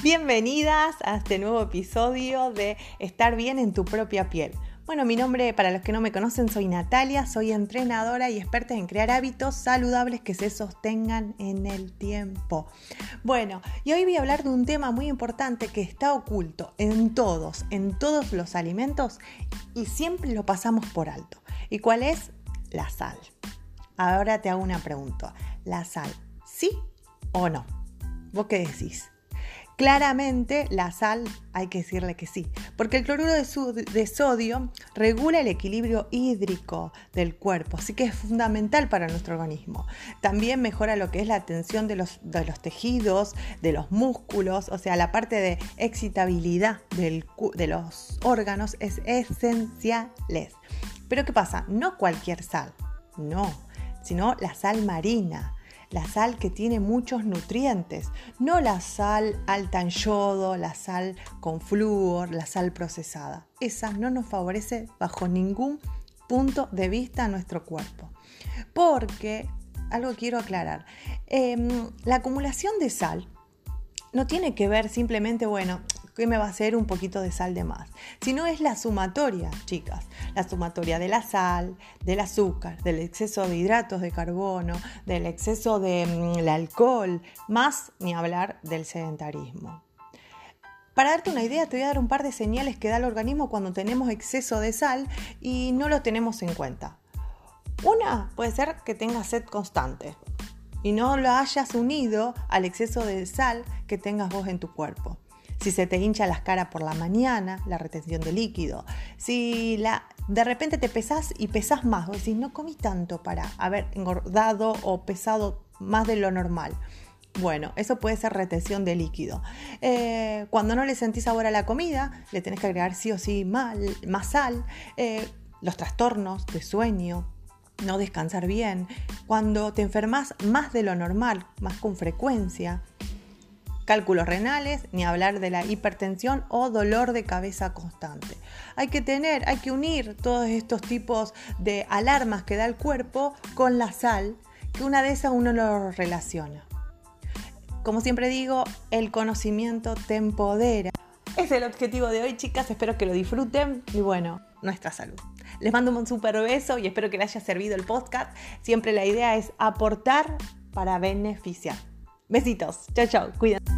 Bienvenidas a este nuevo episodio de Estar bien en tu propia piel. Bueno, mi nombre, para los que no me conocen, soy Natalia, soy entrenadora y experta en crear hábitos saludables que se sostengan en el tiempo. Bueno, y hoy voy a hablar de un tema muy importante que está oculto en todos, en todos los alimentos y siempre lo pasamos por alto. ¿Y cuál es? La sal. Ahora te hago una pregunta. ¿La sal sí o no? ¿Vos qué decís? Claramente la sal hay que decirle que sí, porque el cloruro de, sodio regula el equilibrio hídrico del cuerpo, así que es fundamental para nuestro organismo. También mejora lo que es la tensión de los, tejidos, de los músculos, o sea, la parte de excitabilidad de los órganos es esencial. Pero ¿qué pasa? No cualquier sal, no, sino la sal marina la sal que tiene muchos nutrientes, no la sal alta en yodo, la sal con flúor, la sal procesada. Esa no nos favorece bajo ningún punto de vista a nuestro cuerpo. Porque, algo quiero aclarar, em, la acumulación de sal no tiene que ver simplemente, bueno, que me va a hacer un poquito de sal de más, sino es la sumatoria, chicas, la sumatoria de la sal, del azúcar, del exceso de hidratos de carbono, del exceso del mm, alcohol, más ni hablar del sedentarismo. Para darte una idea, te voy a dar un par de señales que da el organismo cuando tenemos exceso de sal y no lo tenemos en cuenta. Una puede ser que tengas sed constante y no lo hayas unido al exceso de sal que tengas vos en tu cuerpo si se te hincha las caras por la mañana, la retención de líquido, si la, de repente te pesas y pesas más, o decís, no comí tanto para haber engordado o pesado más de lo normal. Bueno, eso puede ser retención de líquido. Eh, cuando no le sentís sabor a la comida, le tenés que agregar sí o sí más sal. Eh, los trastornos de sueño, no descansar bien. Cuando te enfermas más de lo normal, más con frecuencia cálculos renales, ni hablar de la hipertensión o dolor de cabeza constante. Hay que tener, hay que unir todos estos tipos de alarmas que da el cuerpo con la sal, que una de esas uno lo relaciona. Como siempre digo, el conocimiento te empodera. Es el objetivo de hoy, chicas. Espero que lo disfruten y bueno, nuestra salud. Les mando un super beso y espero que les haya servido el podcast. Siempre la idea es aportar para beneficiar. Besitos. Chao, chao. Cuídense.